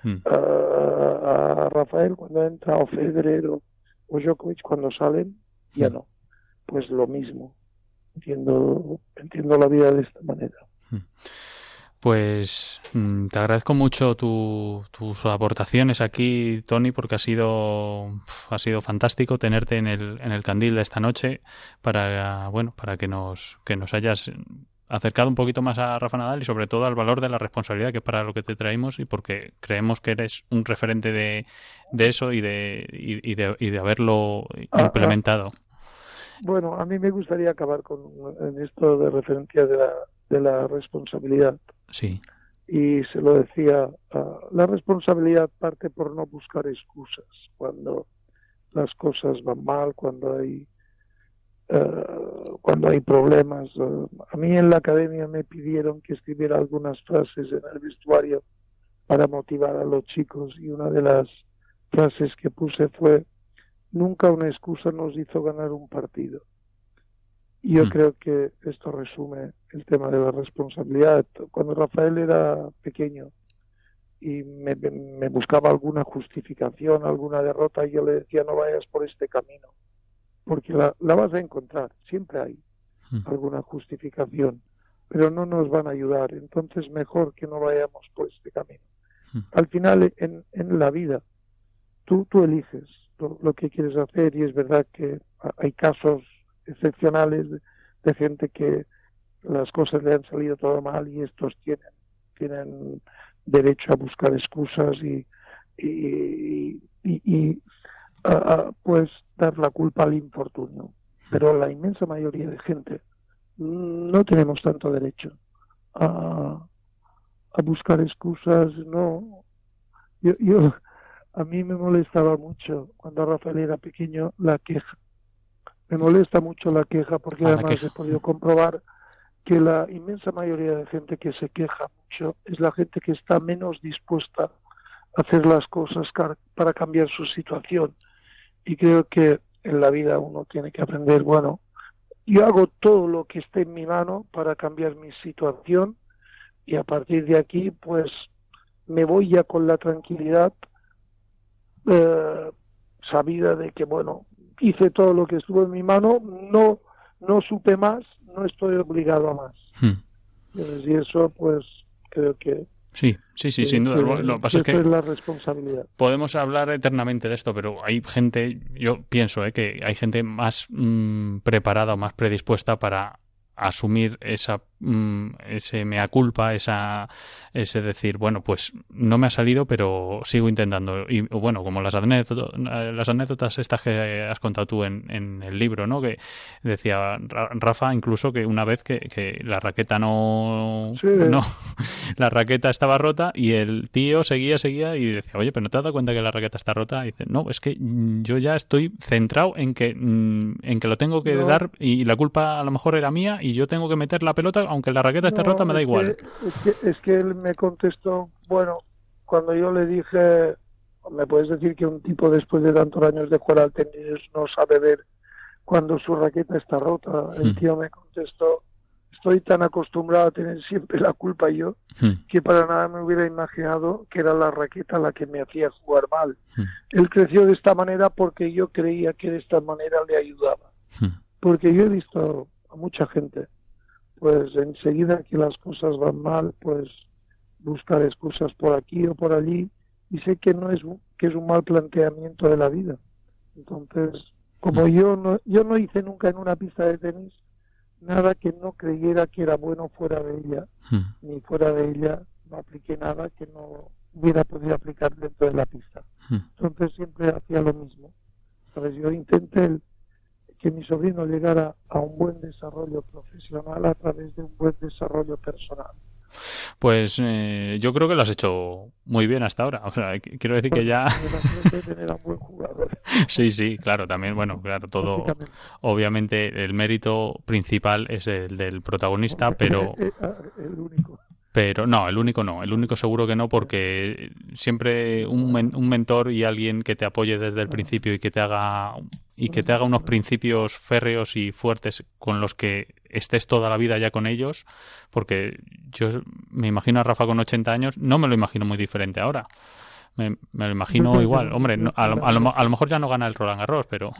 Hmm. a, a Rafael cuando entra, o Federer o, Djokovic cuando salen, ya Hmm. no. Pues lo mismo. Entiendo, entiendo la vida de esta manera. Pues mm, te agradezco mucho tu- tus aportaciones aquí, Tony, porque ha sido, ha sido fantástico tenerte en el, en el candil de esta noche para, bueno, para que nos, que nos hayas acercado un poquito más a Rafa Nadal y sobre todo al valor de la responsabilidad que es para lo que te traemos y porque creemos que eres un referente de, de eso y de, y, y de, y de haberlo Ah, ah. implementado. Bueno, a mí me gustaría acabar con en esto de referencia de la, de la responsabilidad. Sí. Y se lo decía, ah, la responsabilidad parte por no buscar excusas cuando las cosas van mal, cuando hay eh, cuando hay problemas. A mí en la academia me pidieron que escribiera algunas frases en el vestuario para motivar a los chicos y una de las frases que puse fue nunca una excusa nos hizo ganar un partido. Y yo Mm. creo que esto resume el tema de la responsabilidad. Cuando Rafael era pequeño y me, me- buscaba alguna justificación, alguna derrota, yo le decía no vayas por este camino, porque la, la vas a encontrar, siempre hay Mm. alguna justificación, pero no nos van a ayudar, entonces mejor que no vayamos por este camino. Mm. Al final, en, en la vida, tú, tú eliges lo, que quieres hacer y es verdad que ha- hay casos excepcionales de, gente que las cosas le han salido todo mal y estos tienen, tienen derecho a buscar excusas y, y, y- y, ah, ah, pues dar la culpa al infortunio. Pero la inmensa mayoría de gente no tenemos tanto derecho a, a buscar excusas, no. Yo, yo, a mí me molestaba mucho cuando Rafael era pequeño la queja. Me molesta mucho la queja porque Ah, además queja. he podido comprobar que la inmensa mayoría de gente que se queja mucho es la gente que está menos dispuesta a hacer las cosas para cambiar su situación. Y creo que en la vida uno tiene que aprender, bueno, yo hago todo lo que esté en mi mano para cambiar mi situación y a partir de aquí pues me voy ya con la tranquilidad eh, sabida de que bueno hice todo lo que estuvo en mi mano no no supe más no estoy obligado a más. Y eso pues creo que Sí, sí, sí, sin duda. Lo, que pasa es que es la responsabilidad. podemos hablar eternamente de esto, pero hay gente, yo pienso eh, que hay gente más mm, preparada o más predispuesta para asumir esa ese mea culpa, esa ese decir, bueno, pues no me ha salido, pero sigo intentando. Y bueno, como las anécdotas, las anécdotas estas que has contado tú en, en el libro, ¿no? Que decía Ra- Rafa incluso que una vez que, que la raqueta no, Sí. no la raqueta estaba rota y el tío seguía, seguía y decía, oye, pero ¿no te has dado cuenta que la raqueta está rota? Y dice, no, es que mm, yo ya estoy centrado en que, mm, en que lo tengo que No. dar y la culpa a lo mejor era mía y yo tengo que meter la pelota, aunque la raqueta esté No, rota, me da es igual. que- es, que, es que él me contestó, bueno, cuando yo le dije, me puedes decir que un tipo después de tantos años de jugar al tenis no sabe ver cuando su raqueta está rota. El Hmm. tío me contestó, estoy tan acostumbrado a tener siempre la culpa yo, Mm, que para nada me hubiera imaginado que era la raqueta la que me hacía jugar mal. Hmm. Él creció de esta manera porque yo creía que de esta manera le ayudaba porque yo he visto a mucha gente, pues enseguida que las cosas van mal, pues buscar excusas por aquí o por allí, y sé que no es un- que es un mal planteamiento de la vida. Entonces, como yo no yo no hice nunca en una pista de tenis nada que no creyera que era bueno fuera de ella, mm. ni fuera de ella no apliqué nada que no hubiera podido aplicar dentro de la pista. Hmm. Entonces siempre hacía lo mismo. ¿Sabes? Yo intenté el- que mi sobrino llegara a un buen desarrollo profesional a través de un buen desarrollo personal. Pues eh, yo creo que lo has hecho muy bien hasta ahora. O sea, qu- quiero decir que ya... Imagínate tener a un buen jugador. Sí, sí, claro, también, bueno, claro, todo, obviamente el mérito principal es el del protagonista, pero... Eh, eh, el único. Pero no, el único no, el único seguro que no, porque siempre un, un mentor y alguien que te apoye desde el principio y que te haga y que te haga unos principios férreos y fuertes con los que estés toda la vida ya con ellos, porque yo me imagino a Rafa con 80 años, no me lo imagino muy diferente ahora. Me, lo imagino igual. Hombre, a, lo, mejor ya no gana el Roland Garros, pero...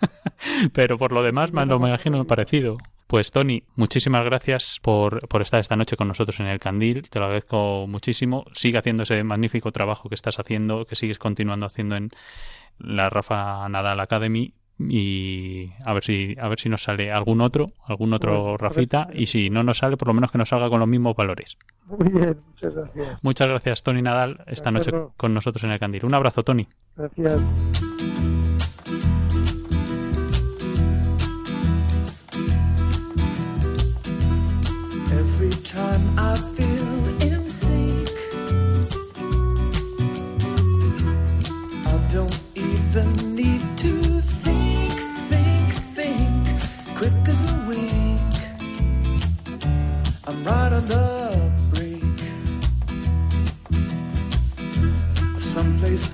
pero por lo demás me lo imagino parecido. Pues Tony, muchísimas gracias por, por, estar esta noche con nosotros en el Candil. Te lo agradezco muchísimo. Sigue haciendo ese magnífico trabajo que estás haciendo, que sigues continuando haciendo en la Rafa Nadal Academy y a ver si a ver si nos sale algún otro, algún otro Rafita y si no nos sale, por lo menos que nos salga con los mismos valores. Muy bien, muchas gracias. Muchas gracias Tony Nadal esta noche con nosotros en el Candil. Un abrazo Tony. Gracias. time I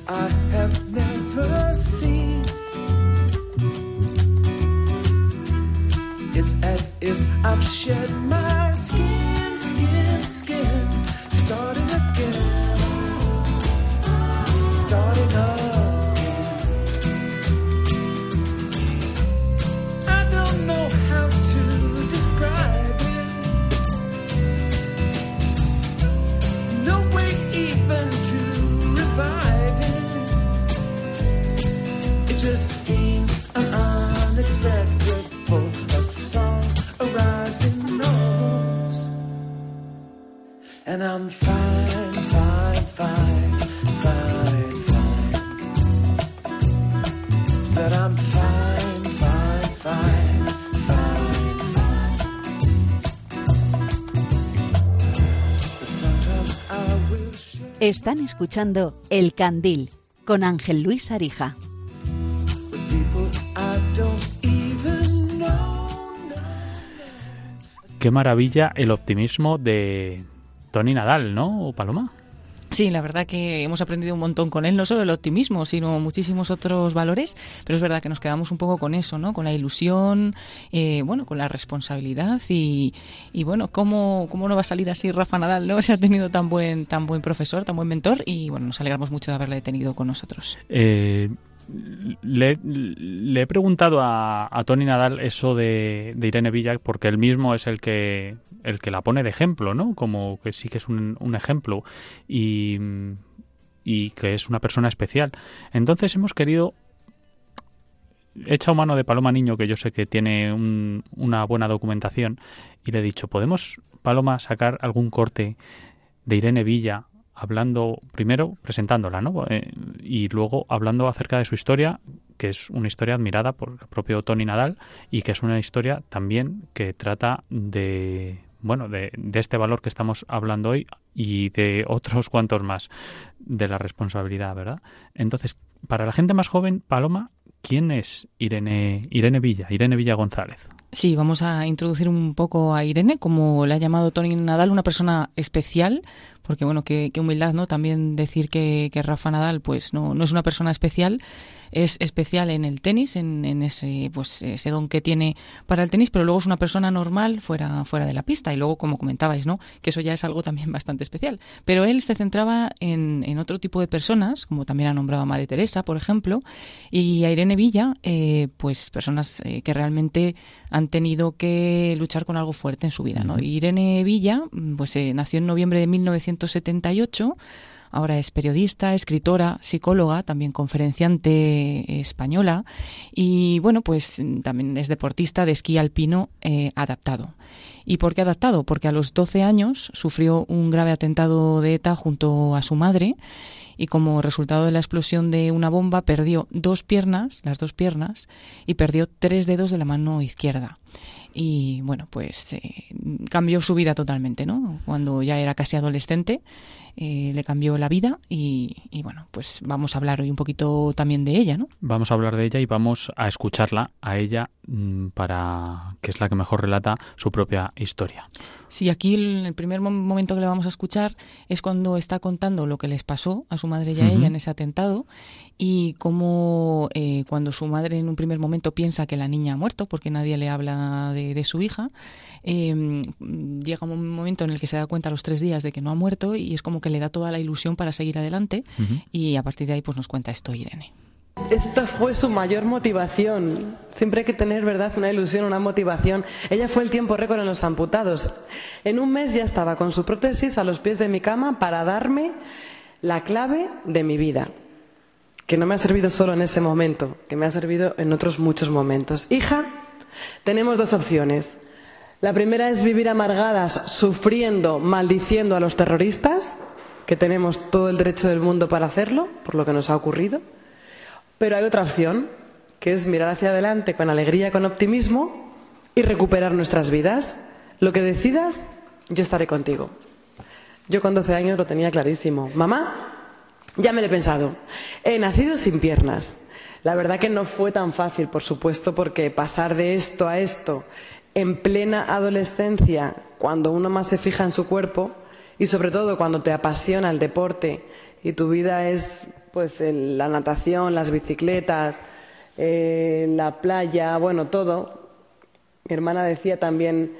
I have never seen. It's as if I've shed my skin. Están escuchando El Candil con Ángel Luis Arija. Qué maravilla el optimismo de Tony Nadal, ¿no, Paloma? Sí, la verdad que hemos aprendido un montón con él, no solo el optimismo, sino muchísimos otros valores, pero es verdad que nos quedamos un poco con eso, ¿no? Con la ilusión, eh, bueno, con la responsabilidad y, bueno, ¿cómo, ¿cómo no va a salir así Rafa Nadal, ¿no? Se ha tenido tan buen, tan buen profesor, tan buen mentor y bueno, nos alegramos mucho de haberle tenido con nosotros. Eh, le, he preguntado a, Tony Nadal eso de, Irene Villa porque él mismo es el que el que la pone de ejemplo, ¿no? Como que sí que es un, ejemplo y, que es una persona especial. Entonces hemos querido he echado mano de Paloma Niño, que yo sé que tiene una buena documentación, y le he dicho, ¿podemos, Paloma, sacar algún corte de Irene Villa hablando primero, presentándola, ¿no? Eh, y luego hablando acerca de su historia, que es una historia admirada por el propio Tony Nadal y que es una historia también que trata de bueno, de, de, este valor que estamos hablando hoy y de otros cuantos más de la responsabilidad, ¿verdad? Entonces, para la gente más joven, Paloma, ¿quién es Irene, Irene Villa, Irene Villa González? Sí, vamos a introducir un poco a Irene, como le ha llamado Tony Nadal, una persona especial, porque bueno, qué, humildad, ¿no? También decir que, que Rafa Nadal, pues no, no es una persona especial, es especial en el tenis, en, ese, pues, ese don que tiene para el tenis, pero luego es una persona normal fuera, fuera de la pista. Y luego, como comentabais, ¿no? que eso ya es algo también bastante especial. Pero él se centraba en, en otro tipo de personas, como también ha nombrado a Madre Teresa, por ejemplo, y a Irene Villa, eh, pues personas eh, que realmente han tenido que luchar con algo fuerte en su vida. ¿no? Irene Villa pues, eh, nació en noviembre de 1978 Ahora es periodista, escritora, psicóloga, también conferenciante española y bueno, pues también es deportista de esquí alpino eh, adaptado. ¿Y por qué adaptado? Porque a los 12 años sufrió un grave atentado de ETA junto a su madre y como resultado de la explosión de una bomba perdió dos piernas, las dos piernas, y perdió tres dedos de la mano izquierda. Y bueno, pues eh, cambió su vida totalmente, ¿no? Cuando ya era casi adolescente eh, le cambió la vida y, y, bueno, pues vamos a hablar hoy un poquito también de ella, ¿no? Vamos a hablar de ella y vamos a escucharla a ella mm, para que es la que mejor relata su propia historia. Sí, aquí el, el primer momento que le vamos a escuchar es cuando está contando lo que les pasó a su madre y a ella en ese atentado y cómo eh, cuando su madre en un primer momento piensa que la niña ha muerto porque nadie le habla de, de su hija, eh, llega un momento en el que se da cuenta a los tres días de que no ha muerto y es como que le da toda la ilusión para seguir adelante uh -huh. y a partir de ahí pues nos cuenta esto Irene. Esta fue su mayor motivación. Siempre hay que tener, ¿verdad?, una ilusión, una motivación. Ella fue el tiempo récord en los amputados. En un mes ya estaba con su prótesis a los pies de mi cama para darme la clave de mi vida. Que no me ha servido solo en ese momento, que me ha servido en otros muchos momentos. Hija, tenemos dos opciones. La primera es vivir amargadas, sufriendo, maldiciendo a los terroristas, que tenemos todo el derecho del mundo para hacerlo, por lo que nos ha ocurrido. Pero hay otra opción, que es mirar hacia adelante con alegría, con optimismo y recuperar nuestras vidas. Lo que decidas, yo estaré contigo. Yo con 12 años lo tenía clarísimo. Mamá, ya me lo he pensado. He nacido sin piernas. La verdad que no fue tan fácil, por supuesto, porque pasar de esto a esto en plena adolescencia, cuando uno más se fija en su cuerpo y sobre todo cuando te apasiona el deporte y tu vida es pues la natación, las bicicletas, eh, la playa, bueno, todo. Mi hermana decía también,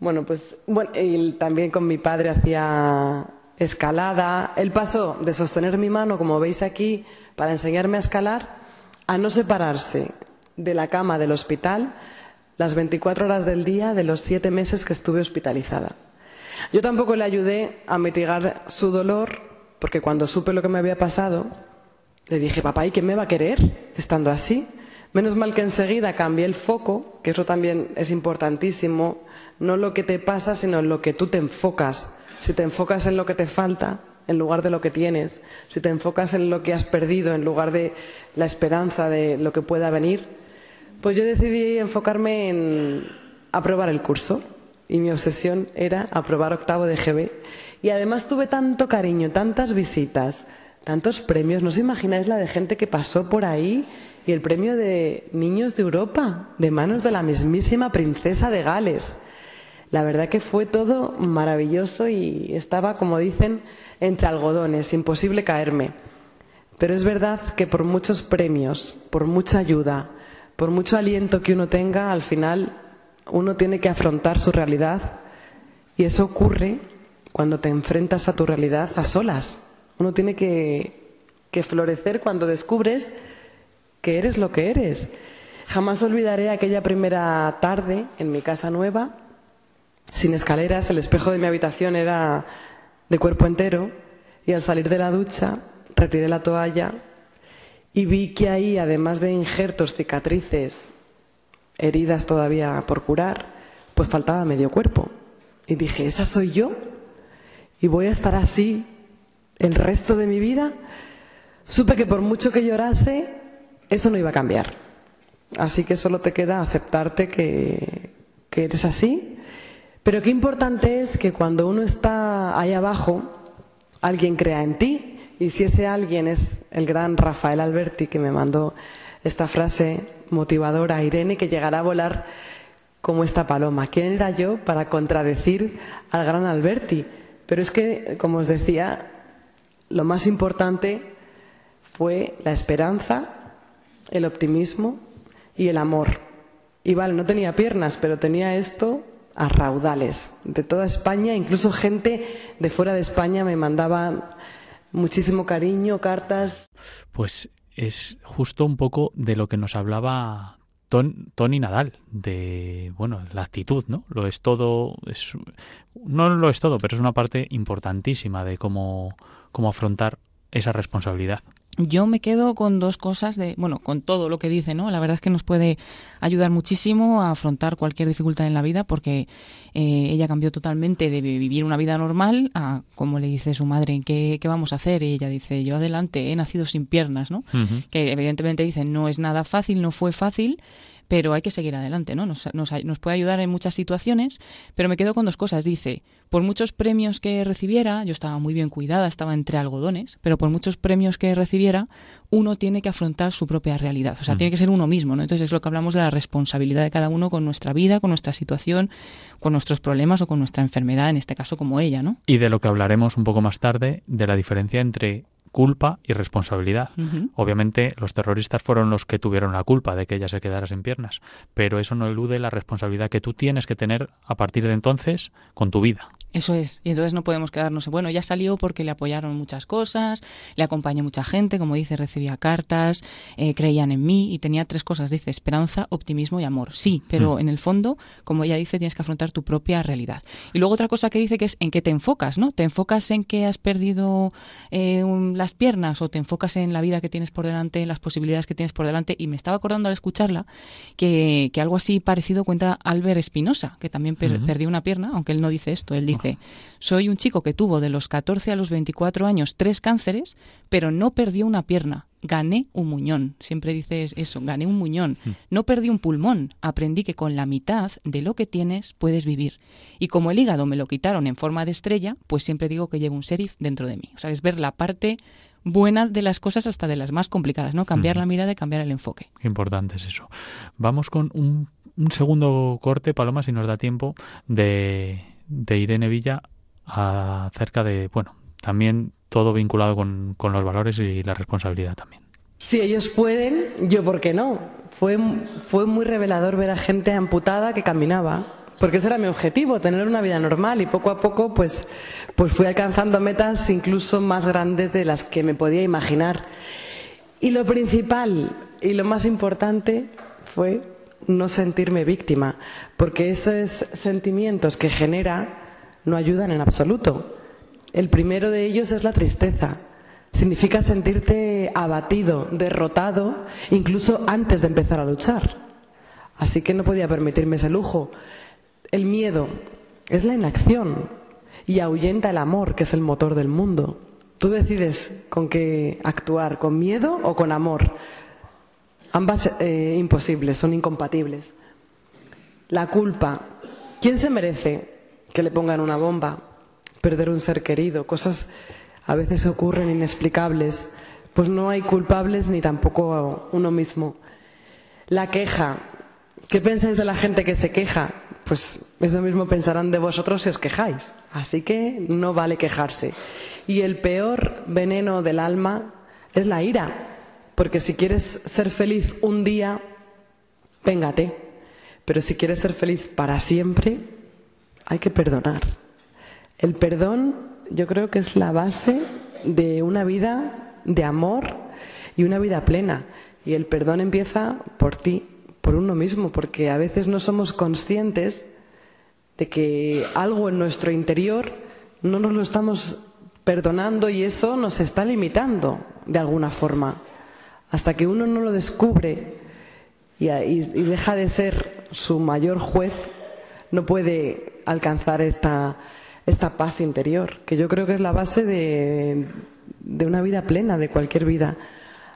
bueno, pues, y también con mi padre hacía escalada. Él pasó de sostener mi mano, como veis aquí, para enseñarme a escalar, a no separarse de la cama del hospital las 24 horas del día de los siete meses que estuve hospitalizada. Yo tampoco le ayudé a mitigar su dolor, porque cuando supe lo que me había pasado, le dije, papá, ¿y quién me va a querer estando así? Menos mal que enseguida cambié el foco, que eso también es importantísimo, no lo que te pasa, sino lo que tú te enfocas. Si te enfocas en lo que te falta, en lugar de lo que tienes, si te enfocas en lo que has perdido, en lugar de la esperanza de lo que pueda venir, pues yo decidí enfocarme en aprobar el curso. Y mi obsesión era aprobar octavo de GB. Y además tuve tanto cariño, tantas visitas, tantos premios. ¿No os imagináis la de gente que pasó por ahí? Y el premio de Niños de Europa, de manos de la mismísima princesa de Gales. La verdad que fue todo maravilloso y estaba, como dicen, entre algodones, imposible caerme. Pero es verdad que por muchos premios, por mucha ayuda, por mucho aliento que uno tenga, al final uno tiene que afrontar su realidad y eso ocurre cuando te enfrentas a tu realidad a solas. Uno tiene que, que florecer cuando descubres que eres lo que eres. Jamás olvidaré aquella primera tarde en mi casa nueva, sin escaleras, el espejo de mi habitación era de cuerpo entero y al salir de la ducha retiré la toalla y vi que ahí, además de injertos, cicatrices, heridas todavía por curar, pues faltaba medio cuerpo. Y dije, ¿esa soy yo? ¿Y voy a estar así el resto de mi vida? Supe que por mucho que llorase, eso no iba a cambiar. Así que solo te queda aceptarte que, que eres así. Pero qué importante es que cuando uno está ahí abajo, alguien crea en ti. Y si ese alguien es el gran Rafael Alberti que me mandó esta frase motivadora Irene, que llegará a volar como esta paloma. ¿Quién era yo para contradecir al gran Alberti? Pero es que, como os decía, lo más importante fue la esperanza, el optimismo y el amor. Y vale, no tenía piernas, pero tenía esto a raudales de toda España, incluso gente de fuera de España me mandaba muchísimo cariño, cartas. Pues es justo un poco de lo que nos hablaba Ton, Tony Nadal, de, bueno, la actitud, ¿no? Lo es todo, es, no lo es todo, pero es una parte importantísima de cómo, cómo afrontar esa responsabilidad. Yo me quedo con dos cosas de, bueno, con todo lo que dice, ¿no? La verdad es que nos puede ayudar muchísimo a afrontar cualquier dificultad en la vida porque eh, ella cambió totalmente de vivir una vida normal a, como le dice su madre, ¿qué, qué vamos a hacer? Y ella dice, yo adelante, he nacido sin piernas, ¿no? Uh -huh. Que evidentemente dice, no es nada fácil, no fue fácil, pero hay que seguir adelante, ¿no? Nos, nos, nos, puede ayudar en muchas situaciones, pero me quedo con dos cosas. Dice, por muchos premios que recibiera, yo estaba muy bien cuidada, estaba entre algodones, pero por muchos premios que recibiera, uno tiene que afrontar su propia realidad, o sea, tiene que ser uno mismo, ¿no? Entonces es lo que hablamos de la responsabilidad de cada uno con nuestra vida, con nuestra situación, con nuestros problemas o con nuestra enfermedad, en este caso como ella, ¿no? Y de lo que hablaremos un poco más tarde, de la diferencia entre culpa y responsabilidad. Obviamente los terroristas fueron los que tuvieron la culpa de que ella se quedara sin piernas, pero eso no elude la responsabilidad que tú tienes que tener a partir de entonces con tu vida. Eso es, y entonces no podemos quedarnos, bueno, ya salió porque le apoyaron muchas cosas, le acompañó mucha gente, como dice, recibía cartas, eh, creían en mí y tenía tres cosas, dice, esperanza, optimismo y amor. Sí, pero mm. en el fondo, como ella dice, tienes que afrontar tu propia realidad. Y luego otra cosa que dice que es en qué te enfocas, ¿no? ¿Te enfocas en que has perdido eh, las piernas o te enfocas en la vida que tienes por delante, en las posibilidades que tienes por delante? Y me estaba acordando al escucharla que, que algo así parecido cuenta Albert Espinosa, que también perdió una pierna, aunque él no dice esto, él dice soy un chico que tuvo de los 14 a los 24 años tres cánceres, pero no perdió una pierna. Gané un muñón. Siempre dices eso, gané un muñón. Hmm. No perdí un pulmón. Aprendí que con la mitad de lo que tienes puedes vivir. Y como el hígado me lo quitaron en forma de estrella, pues siempre digo que llevo un serif dentro de mí. O sea, es ver la parte buena de las cosas hasta de las más complicadas, ¿no? Cambiar la mirada y cambiar el enfoque. Importante es eso. Vamos con un, un segundo corte, Paloma, si nos da tiempo, de, de Irene Villa acerca de, bueno, también todo vinculado con, con los valores y la responsabilidad también. Si ellos pueden, yo por qué no. Fue, fue muy revelador ver a gente amputada que caminaba, porque ese era mi objetivo, tener una vida normal y poco a poco pues, pues fui alcanzando metas incluso más grandes de las que me podía imaginar. Y lo principal y lo más importante fue no sentirme víctima, porque esos sentimientos que genera no ayudan en absoluto. El primero de ellos es la tristeza. Significa sentirte abatido, derrotado, incluso antes de empezar a luchar. Así que no podía permitirme ese lujo. El miedo es la inacción y ahuyenta el amor, que es el motor del mundo. Tú decides con qué actuar, con miedo o con amor. Ambas eh, imposibles, son incompatibles. La culpa. ¿Quién se merece que le pongan una bomba? Perder un ser querido. Cosas a veces ocurren inexplicables. Pues no hay culpables ni tampoco uno mismo. La queja. ¿Qué pensáis de la gente que se queja? Pues eso mismo pensarán de vosotros si os quejáis. Así que no vale quejarse. Y el peor veneno del alma es la ira. Porque si quieres ser feliz un día, véngate. Pero si quieres ser feliz para siempre, hay que perdonar. El perdón yo creo que es la base de una vida de amor y una vida plena. Y el perdón empieza por ti, por uno mismo, porque a veces no somos conscientes de que algo en nuestro interior no nos lo estamos perdonando y eso nos está limitando de alguna forma. Hasta que uno no lo descubre y, deja de ser su mayor juez, no puede alcanzar esta, esta paz interior, que yo creo que es la base de, de una vida plena, de cualquier vida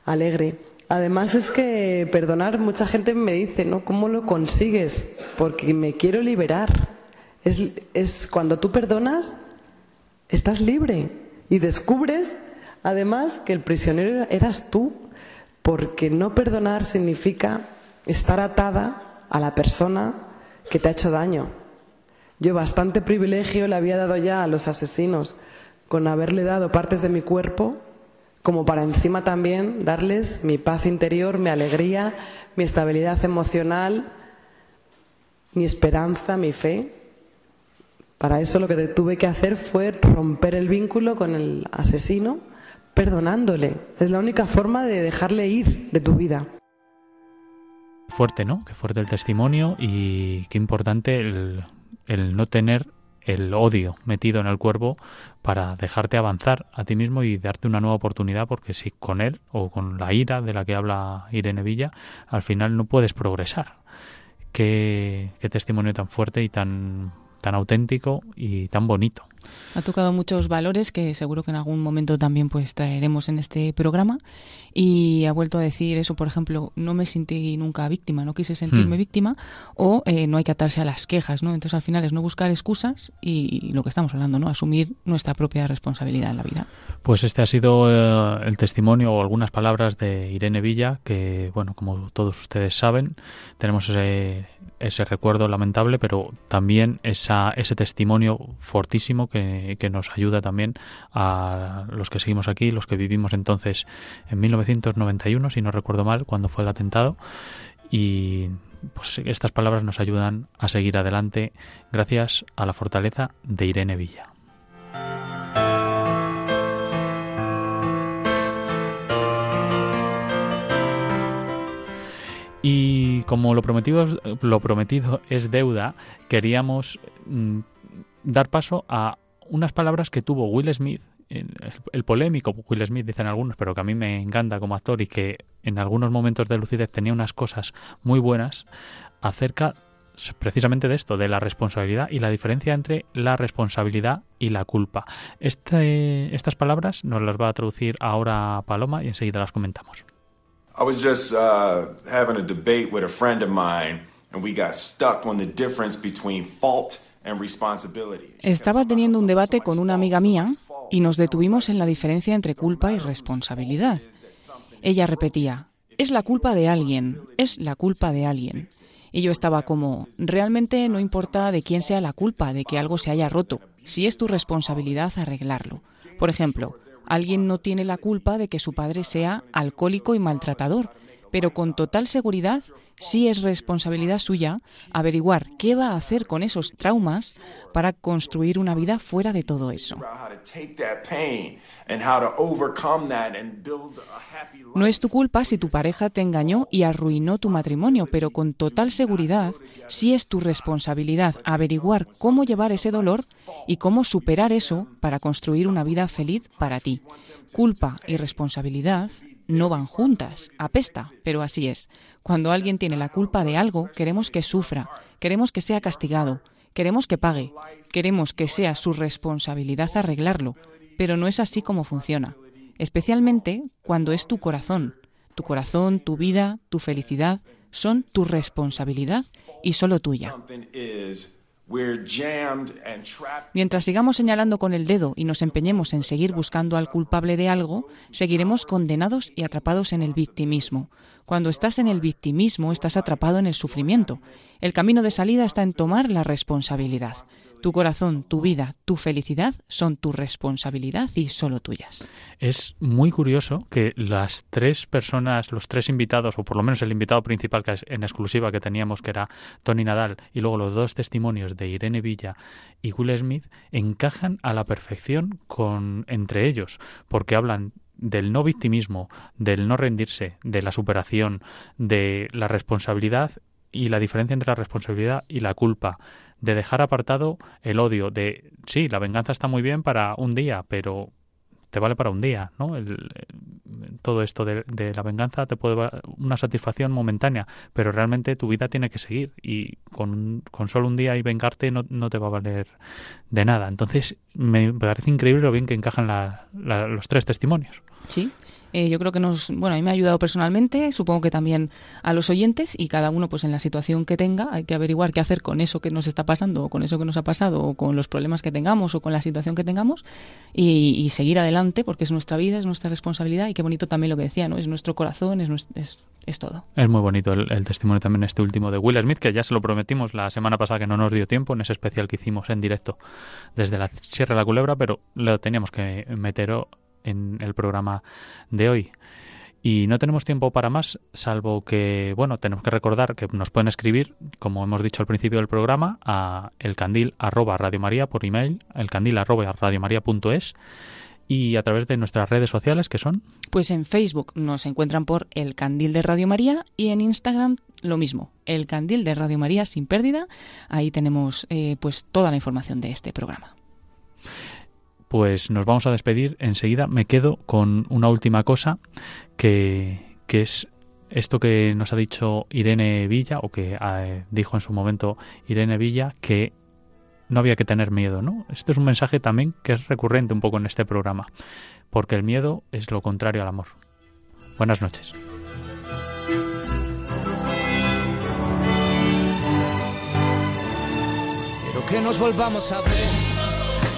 alegre. Además es que perdonar, mucha gente me dice, ¿no? ¿Cómo lo consigues? Porque me quiero liberar. Es, es cuando tú perdonas, estás libre y descubres, además, que el prisionero eras tú porque no perdonar significa estar atada a la persona que te ha hecho daño. Yo bastante privilegio le había dado ya a los asesinos con haberle dado partes de mi cuerpo, como para encima también darles mi paz interior, mi alegría, mi estabilidad emocional, mi esperanza, mi fe. Para eso lo que tuve que hacer fue romper el vínculo con el asesino perdonándole. Es la única forma de dejarle ir de tu vida. Fuerte, ¿no? Qué fuerte el testimonio y qué importante el, el no tener el odio metido en el cuerpo para dejarte avanzar a ti mismo y darte una nueva oportunidad, porque si con él o con la ira de la que habla Irene Villa, al final no puedes progresar. Qué, qué testimonio tan fuerte y tan, tan auténtico y tan bonito. Ha tocado muchos valores que seguro que en algún momento también pues traeremos en este programa y ha vuelto a decir eso, por ejemplo, no me sentí nunca víctima, no quise sentirme Hmm. víctima o eh, no hay que atarse a las quejas, ¿no? Entonces al final es no buscar excusas y lo que estamos hablando, ¿no? Asumir nuestra propia responsabilidad en la vida. Pues este ha sido eh, el testimonio o algunas palabras de Irene Villa, que, bueno, como todos ustedes saben, tenemos ese, ese recuerdo lamentable, pero también esa, ese testimonio fortísimo que, nos ayuda también a los que seguimos aquí, los que vivimos entonces en 1991, si no recuerdo mal, cuando fue el atentado. Y pues estas palabras nos ayudan a seguir adelante gracias a la fortaleza de Irene Villa. Y como lo prometido, lo prometido es deuda, queríamos mm, dar paso a unas palabras que tuvo Will Smith, el, el polémico Will Smith, dicen algunos, pero que a mí me encanta como actor y que en algunos momentos de lucidez tenía unas cosas muy buenas acerca precisamente de esto, de la responsabilidad y la diferencia entre la responsabilidad y la culpa. Este, estas palabras nos las va a traducir ahora Paloma y enseguida las comentamos. I was just uh, having a debate with a friend of mine, and we got stuck on the difference between fault. Estaba teniendo un debate con una amiga mía y nos detuvimos en la diferencia entre culpa y responsabilidad. Ella repetía, es la culpa de alguien, es la culpa de alguien. Y yo estaba como, realmente no importa de quién sea la culpa de que algo se haya roto, si es tu responsabilidad arreglarlo. Por ejemplo, alguien no tiene la culpa de que su padre sea alcohólico y maltratador, pero con total seguridad sí es responsabilidad suya averiguar qué va a hacer con esos traumas para construir una vida fuera de todo eso. No es tu culpa si tu pareja te engañó y arruinó tu matrimonio, pero con total seguridad sí es tu responsabilidad averiguar cómo llevar ese dolor y cómo superar eso para construir una vida feliz para ti. Culpa y responsabilidad no van juntas, apesta, pero así es. Cuando alguien tiene la culpa de algo, queremos que sufra, queremos que sea castigado, queremos que pague, queremos que sea su responsabilidad arreglarlo, pero no es así como funciona especialmente cuando es tu corazón. Tu corazón, tu vida, tu felicidad son tu responsabilidad y solo tuya. Mientras sigamos señalando con el dedo y nos empeñemos en seguir buscando al culpable de algo, seguiremos condenados y atrapados en el victimismo. Cuando estás en el victimismo, estás atrapado en el sufrimiento. El camino de salida está en tomar la responsabilidad. Tu corazón, tu vida, tu felicidad son tu responsabilidad y solo tuyas. Es muy curioso que las tres personas, los tres invitados, o por lo menos el invitado principal que es en exclusiva que teníamos, que era Tony Nadal, y luego los dos testimonios de Irene Villa y Will Smith, encajan a la perfección con entre ellos, porque hablan del no victimismo, del no rendirse, de la superación, de la responsabilidad y la diferencia entre la responsabilidad y la culpa, de dejar apartado el odio, de sí, la venganza está muy bien para un día, pero te vale para un día, ¿no? El- todo esto de, la venganza te puede dar una satisfacción momentánea, pero realmente tu vida tiene que seguir y con, con solo un día y vengarte no, no te va a valer de nada. Entonces me parece increíble lo bien que encajan la- los tres testimonios. Sí. Eh, yo creo que nos, bueno, a mí me ha ayudado personalmente, supongo que también a los oyentes y cada uno pues en la situación que tenga hay que averiguar qué hacer con eso que nos está pasando o con eso que nos ha pasado o con los problemas que tengamos o con la situación que tengamos y, seguir adelante porque es nuestra vida, es nuestra responsabilidad y qué bonito también lo que decía, ¿no? Es nuestro corazón, es, nues- es, es todo. Es muy bonito el, el testimonio también este último de Will Smith, que ya se lo prometimos la semana pasada que no nos dio tiempo en ese especial que hicimos en directo desde la Sierra de la Culebra, pero lo teníamos que meter en el programa de hoy. Y no tenemos tiempo para más, salvo que, bueno, tenemos que recordar que nos pueden escribir, como hemos dicho al principio del programa, a elcandil arroba Radio María por email, elcandil arroba radiomaria.es y a través de nuestras redes sociales que son Pues en Facebook nos encuentran por El Candil de Radio María y en Instagram lo mismo, El Candil de Radio María sin pérdida. Ahí tenemos eh, pues toda la información de este programa. Pues nos vamos a despedir enseguida. Me quedo con una última cosa que, que es esto que nos ha dicho Irene Villa, o que eh, dijo en su momento Irene Villa, que no había que tener miedo, ¿no? Este es un mensaje también que es recurrente un poco en este programa, porque el miedo es lo contrario al amor. Buenas noches. Que nos volvamos a ver.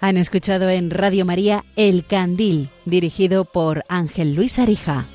Han escuchado en Radio María El Candil, dirigido por Ángel Luis Arija.